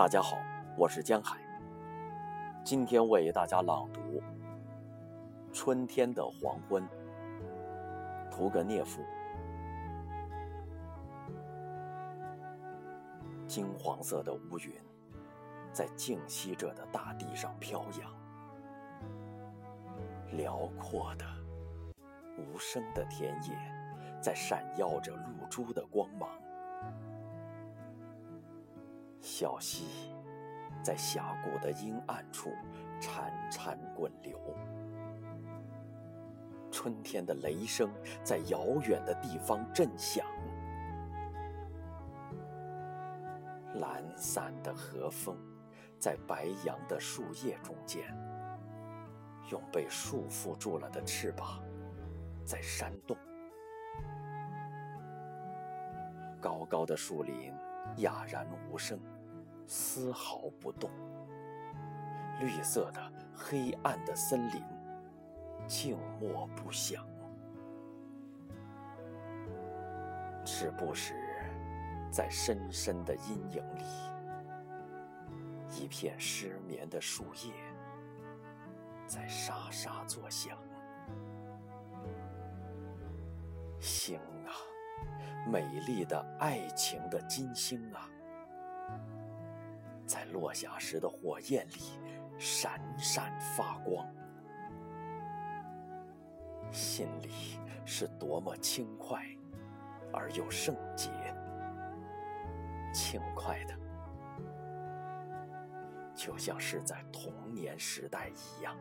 大家好，我是江海。今天为大家朗读《春天的黄昏》，屠格涅夫。金黄色的乌云在静息着的大地上飘扬，辽阔的、无声的田野在闪耀着露珠的光芒。小溪在峡谷的阴暗处潺潺滚流，春天的雷声在遥远的地方震响，懒散的和风在白杨的树叶中间，用被束缚住了的翅膀在扇动，高高的树林。哑然无声，丝毫不动。绿色的、黑暗的森林，静默不响。时不时，在深深的阴影里，一片失眠的树叶在沙沙作响。星啊！美丽的爱情的金星啊，在落下时的火焰里闪闪发光，心里是多么轻快而又圣洁，轻快的，就像是在童年时代一样。